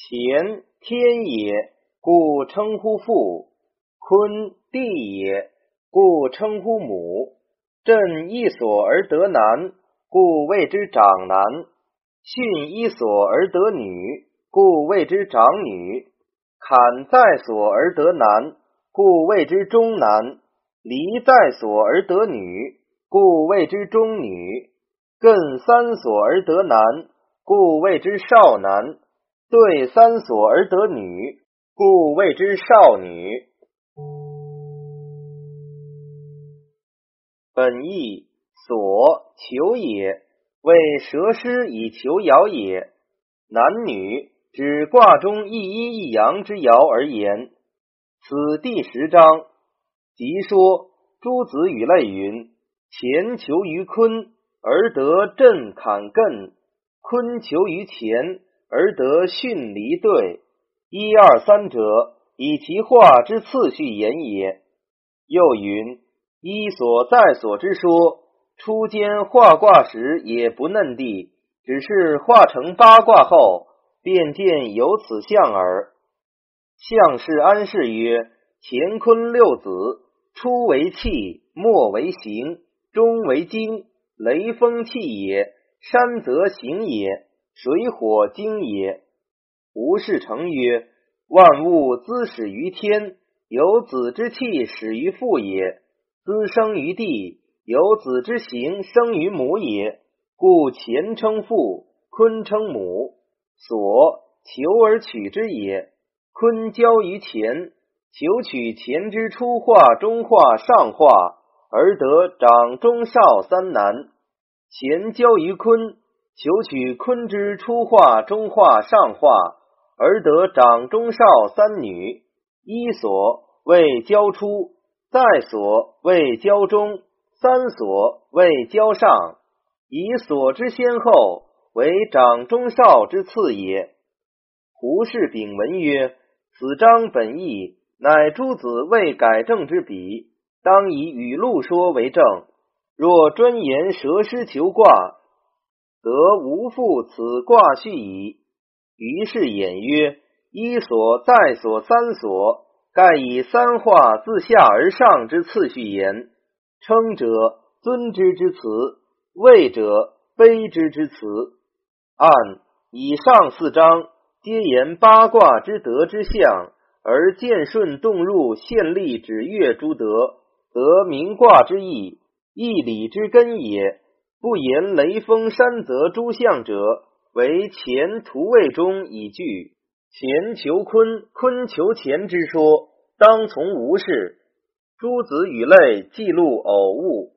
乾天也，故称呼父；坤地也，故称呼母。震一所而得男，故谓之长男；巽一所而得女，故谓之长女；坎在所而得男，故谓之中男；离在所而得女，故谓之中女；艮三所而得男，故谓之少男。对三所而得女，故谓之少女。本义所求也，为蛇师以求爻也。男女指卦中一阴一阳之爻而言。此第十章，即说诸子语类云：乾求于坤而得震坎艮，坤求于乾。而得巽离兑，一二三者，以其化之次序言也。又云：一所在所之说，初间画卦时也不嫩地，只是化成八卦后，便见有此象耳。象是安氏曰：乾坤六子，初为气，末为形，终为精，雷风气也，山则形也。水火精也。吴氏成曰：万物滋始于天，有子之气始于父也；滋生于地，有子之行生于母也。故乾称父，坤称母。所求而取之也。坤交于乾，求取乾之初化、中化、上化，而得长、中、少三男。乾交于坤。求取坤之初化、中化、上化，而得长、中、少三女。一所谓交出，在所谓交中，三所谓交上。以所之先后为长、中、少之次也。胡氏丙文曰：此章本意，乃诸子未改正之笔，当以语录说为证。若专言蛇师求卦。得无复此卦序矣。于是言曰：一所、再所、三所，盖以三化自下而上之次序言。称者尊之之辞，位者卑之之辞。按以上四章，皆言八卦之德之象，而见顺动入现立指月诸德，得明卦之意，义理之根也。不言雷锋山泽诸相者，为前图位中以据。前求坤，坤求前之说，当从无事。诸子与类记录偶物。